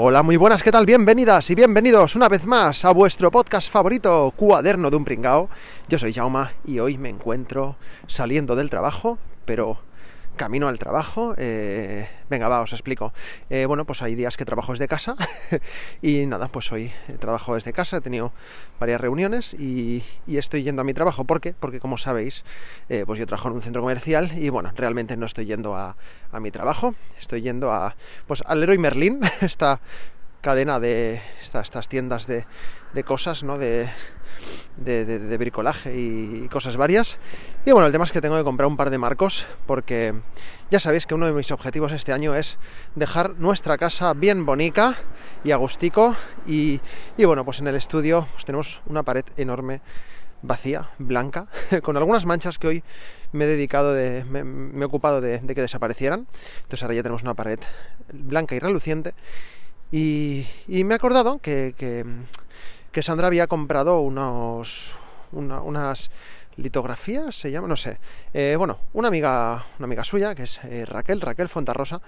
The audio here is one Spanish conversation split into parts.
Hola, muy buenas, ¿qué tal? Bienvenidas y bienvenidos una vez más a vuestro podcast favorito, Cuaderno de un Pringao. Yo soy Jauma y hoy me encuentro saliendo del trabajo, pero camino al trabajo. Eh, venga, va, os explico. Eh, bueno, pues hay días que trabajo desde casa y nada, pues hoy trabajo desde casa, he tenido varias reuniones y, estoy yendo a mi trabajo. ¿Por qué? Porque como sabéis, eh, pues yo trabajo en un centro comercial y bueno, realmente no estoy yendo a, mi trabajo, estoy yendo a, pues al Leroy Merlin, esta cadena de estas tiendas de, de cosas, ¿no? De, de, bricolaje y cosas varias. Y bueno, el tema es que tengo que comprar un par de marcos porque ya sabéis que uno de mis objetivos este año es dejar nuestra casa bien bonita y agustico. Y, y bueno, pues en el estudio pues tenemos una pared enorme vacía, blanca, con algunas manchas que hoy me he dedicado de, me, he ocupado de, que desaparecieran. Entonces ahora ya tenemos una pared blanca y reluciente. Y, me he acordado que que Sandra había comprado unos, unas litografías, se llama, no sé. Eh, bueno, una amiga, una amiga suya, que es eh, Raquel, Raquel Fontarrosa,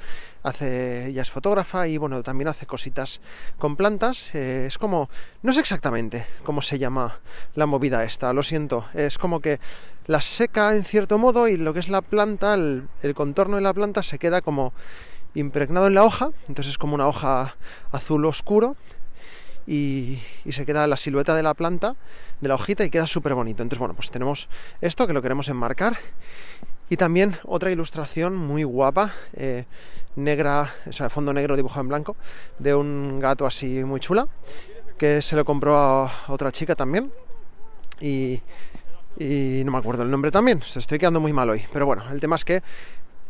hace, ella es fotógrafa y bueno, también hace cositas con plantas. Eh, es como, no sé exactamente cómo se llama la movida esta, lo siento. Es como que la seca en cierto modo y lo que es la planta, el, el contorno de la planta se queda como impregnado en la hoja, entonces es como una hoja azul oscuro y, se queda la silueta de la planta, de la hojita y queda súper bonito. Entonces, bueno, pues tenemos esto que lo queremos enmarcar y también otra ilustración muy guapa, eh, negra, o sea, fondo negro dibujado en blanco, de un gato así muy chula, que se lo compró a otra chica también. Y, no me acuerdo el nombre también, se estoy quedando muy mal hoy. Pero bueno, el tema es que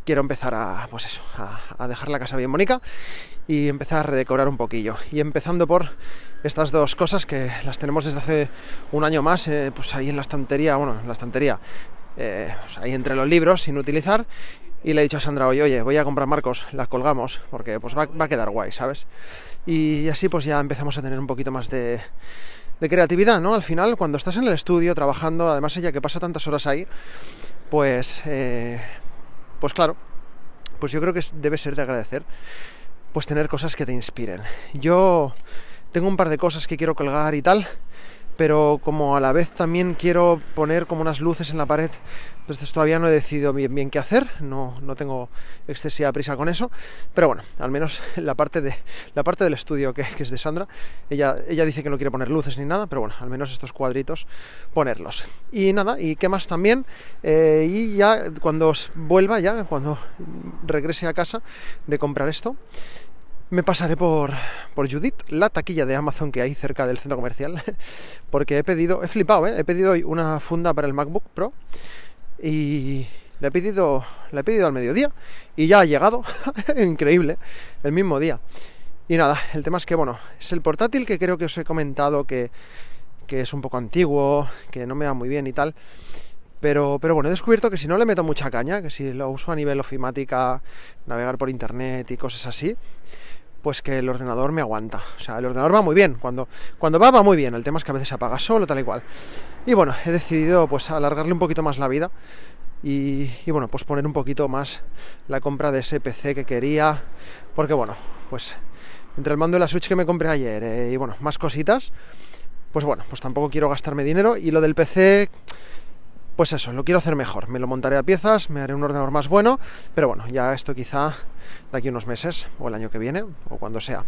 quiero empezar a, pues eso, a, dejar la casa bien bonita y empezar a redecorar un poquillo. Y empezando por estas dos cosas que las tenemos desde hace un año más, eh, pues ahí en la estantería, bueno, en la estantería, eh, pues ahí entre los libros sin utilizar. Y le he dicho a Sandra, oye, oye, voy a comprar marcos, las colgamos, porque pues va, a quedar guay, ¿sabes? Y así pues ya empezamos a tener un poquito más de, de creatividad, ¿no? Al final, cuando estás en el estudio trabajando, además ella que pasa tantas horas ahí, pues, eh, pues claro, pues yo creo que debe ser de agradecer, pues tener cosas que te inspiren. Yo tengo un par de cosas que quiero colgar y tal, pero como a la vez también quiero poner como unas luces en la pared, entonces todavía no he decidido bien, qué hacer, no, no tengo excesiva prisa con eso, pero bueno, al menos la parte, de, la parte del estudio que, es de Sandra, ella, ella dice que no quiere poner luces ni nada, pero bueno, al menos estos cuadritos ponerlos. Y nada, y qué más también, eh, y ya cuando vuelva, ya cuando regrese a casa de comprar esto, me pasaré por, por Judith, la taquilla de Amazon que hay cerca del centro comercial, porque he pedido, he flipado, ¿eh? he pedido hoy una funda para el MacBook Pro y le he pedido, he pedido al mediodía y ya ha llegado, increíble, el mismo día. Y nada, el tema es que, bueno, es el portátil que creo que os he comentado que, que es un poco antiguo, que no me va muy bien y tal. Pero, pero bueno, he descubierto que si no le meto mucha caña, que si lo uso a nivel ofimática, navegar por internet y cosas así, pues que el ordenador me aguanta. O sea, el ordenador va muy bien. Cuando, cuando va, va muy bien. El tema es que a veces se apaga solo, tal y cual. Y bueno, he decidido pues alargarle un poquito más la vida. Y, bueno, pues poner un poquito más la compra de ese PC que quería. Porque bueno, pues entre el mando de la Switch que me compré ayer eh, y bueno, más cositas. Pues bueno, pues tampoco quiero gastarme dinero. Y lo del PC pues eso, lo quiero hacer mejor. Me lo montaré a piezas, me haré un ordenador más bueno, pero bueno, ya esto quizá de aquí unos meses, o el año que viene, o cuando sea.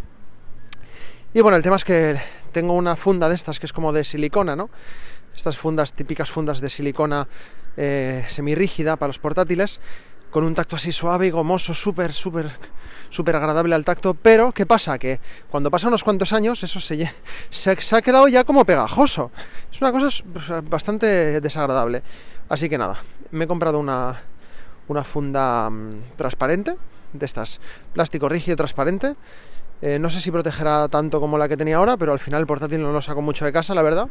Y bueno, el tema es que tengo una funda de estas que es como de silicona, ¿no? Estas fundas, típicas fundas de silicona eh, semirrígida para los portátiles, con un tacto así suave y gomoso, súper, súper súper agradable al tacto, pero ¿qué pasa? Que cuando pasan unos cuantos años eso se, se, ha quedado ya como pegajoso. Es una cosa bastante desagradable. Así que nada, me he comprado una, una funda mm, transparente, de estas, plástico rígido transparente. Eh, no sé si protegerá tanto como la que tenía ahora, pero al final el portátil no lo saco mucho de casa, la verdad.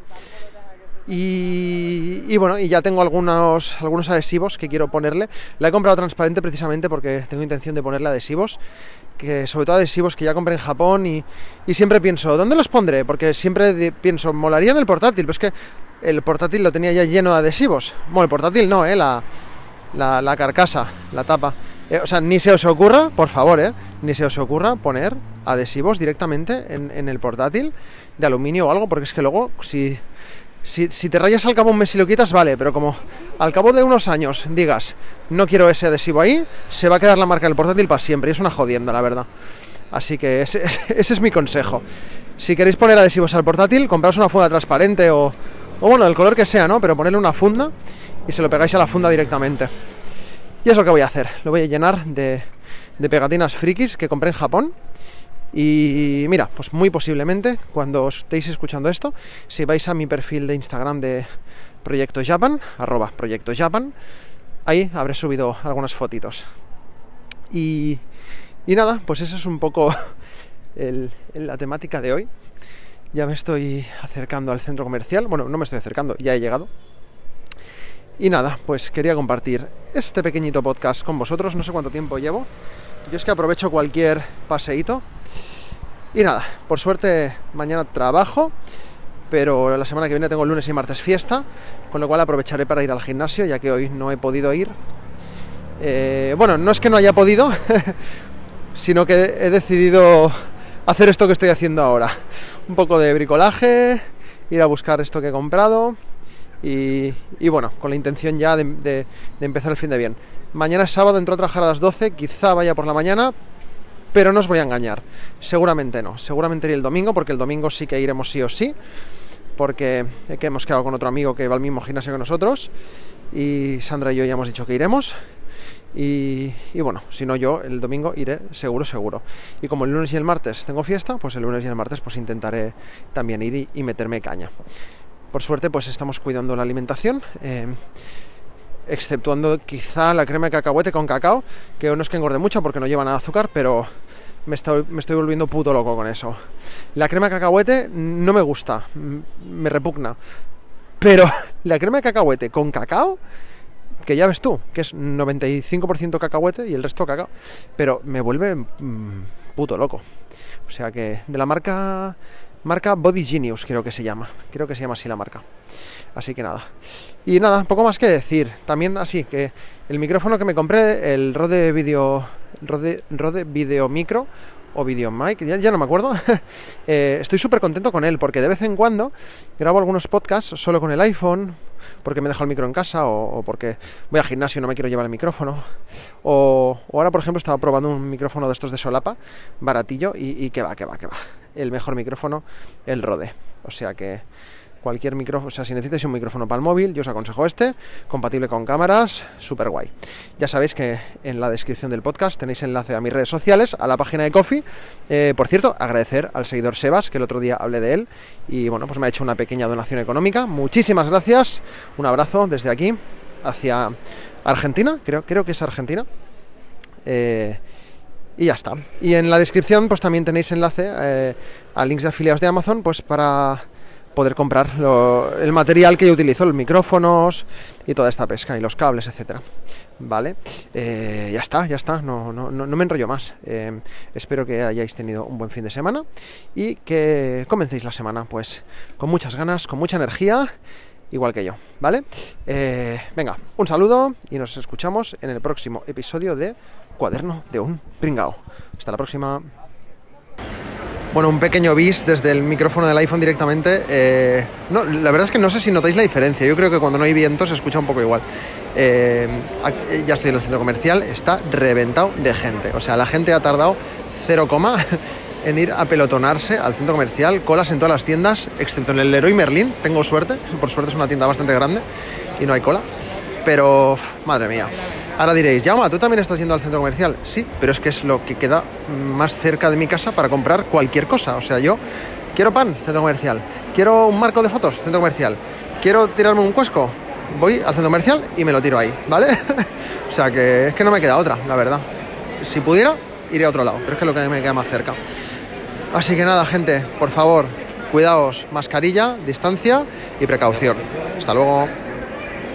Y, bueno, y ya tengo algunos, algunos adhesivos que quiero ponerle. La he comprado transparente precisamente porque tengo intención de ponerle adhesivos. Que sobre todo adhesivos que ya compré en Japón y, siempre pienso, ¿dónde los pondré? Porque siempre pienso, molaría en el portátil, pero es que el portátil lo tenía ya lleno de adhesivos. Bueno, el portátil no, ¿eh? la, la, carcasa, la tapa. Eh, o sea, ni se os ocurra, por favor, ¿eh? Ni se os ocurra poner adhesivos directamente en, en el portátil de aluminio o algo, porque es que luego, si si, te rayas al cabo un mes y lo quitas, vale, pero como al cabo de unos años digas, no quiero ese adhesivo ahí, se va a quedar la marca del portátil para siempre. Y es una jodienda, la verdad. Así que ese, es mi consejo. Si queréis poner adhesivos al portátil, compraos una funda transparente o, o bueno, el color que sea, ¿no? Pero ponerle una funda y se lo pegáis a la funda directamente. Y es lo que voy a hacer. Lo voy a llenar de, de pegatinas frikis que compré en Japón y mira, pues muy posiblemente cuando estéis escuchando esto, si vais a mi perfil de Instagram de Proyecto Japan, arroba Proyecto ahí habré subido algunas fotitos. Y, nada, pues esa es un poco la temática de hoy. Ya me estoy acercando al centro comercial. Bueno, no me estoy acercando, ya he llegado. Y nada, pues quería compartir este pequeñito podcast con vosotros. No sé cuánto tiempo llevo. Yo es que aprovecho cualquier paseíto y nada, por suerte mañana trabajo, pero la semana que viene tengo lunes y martes fiesta, con lo cual aprovecharé para ir al gimnasio, ya que hoy no he podido ir. Eh, bueno, no es que no haya podido, sino que he decidido hacer esto que estoy haciendo ahora. Un poco de bricolaje, ir a buscar esto que he comprado y, bueno, con la intención ya de, de empezar el fin de bien. Mañana es sábado, entro a trabajar a las 12, quizá vaya por la mañana, pero no os voy a engañar, seguramente no, seguramente iré el domingo, porque el domingo sí que iremos sí o sí, porque que hemos quedado con otro amigo que va al mismo gimnasio que nosotros, y Sandra y yo ya hemos dicho que iremos, y, bueno, si no yo el domingo iré seguro, seguro. Y como el lunes y el martes tengo fiesta, pues el lunes y el martes pues intentaré también ir y, meterme caña. Por suerte pues estamos cuidando la alimentación. Eh, exceptuando quizá la crema de cacahuete con cacao, que no es que engorde mucho porque no lleva nada azúcar, pero me estoy, volviendo puto loco con eso. La crema de cacahuete no me gusta, me repugna. Pero la crema de cacahuete con cacao, que ya ves tú, que es 95% cacahuete y el resto cacao, pero me vuelve puto loco. O sea que de la marca marca Body Genius creo que se llama, creo que se llama así la marca. Así que nada. Y nada, poco más que decir. También así que el micrófono que me compré, el Rode Video, Rode, Rode Video Micro o Video Mic, ya, no me acuerdo. Eh, estoy súper contento con él porque de vez en cuando grabo algunos podcasts solo con el iPhone, porque me dejo el micro en casa o, porque voy al gimnasio y no me quiero llevar el micrófono. O, ahora, por ejemplo, estaba probando un micrófono de estos de solapa, baratillo, y, y que va, que va, que va. El mejor micrófono, el Rode. O sea que cualquier micrófono, o sea, si necesitáis un micrófono para el móvil, yo os aconsejo este, compatible con cámaras, súper guay. Ya sabéis que en la descripción del podcast tenéis enlace a mis redes sociales, a la página de Coffee. Eh, por cierto, agradecer al seguidor Sebas, que el otro día hablé de él, y bueno, pues me ha hecho una pequeña donación económica. Muchísimas gracias, un abrazo desde aquí hacia Argentina, creo, creo que es Argentina. Eh, y ya está. Y en la descripción pues también tenéis enlace eh, a links de afiliados de Amazon pues para poder comprar el material que yo utilizo, los micrófonos y toda esta pesca y los cables, etcétera. Vale, eh, ya está, ya está, no, no, no, me enrollo más. Eh, espero que hayáis tenido un buen fin de semana y que comencéis la semana pues con muchas ganas, con mucha energía, igual que yo, ¿vale? Eh, venga, un saludo y nos escuchamos en el próximo episodio de Cuaderno de un Pringao. Hasta la próxima. Bueno, un pequeño bis desde el micrófono del iPhone directamente. Eh, no, la verdad es que no sé si notáis la diferencia. Yo creo que cuando no hay viento se escucha un poco igual. Eh, ya estoy en el centro comercial, está reventado de gente. O sea, la gente ha tardado 0, en ir a pelotonarse al centro comercial, colas en todas las tiendas, excepto en el Leroy Merlin. Tengo suerte, por suerte es una tienda bastante grande y no hay cola. Pero, madre mía. Ahora diréis, Yauma, ¿tú también estás yendo al centro comercial? Sí, pero es que es lo que queda más cerca de mi casa para comprar cualquier cosa. O sea, yo quiero pan, centro comercial. Quiero un marco de fotos, centro comercial. Quiero tirarme un cuesco, voy al centro comercial y me lo tiro ahí, ¿vale? o sea, que es que no me queda otra, la verdad. Si pudiera, iré a otro lado, pero es que es lo que me queda más cerca. Así que nada, gente, por favor, cuidaos, mascarilla, distancia y precaución. Hasta luego.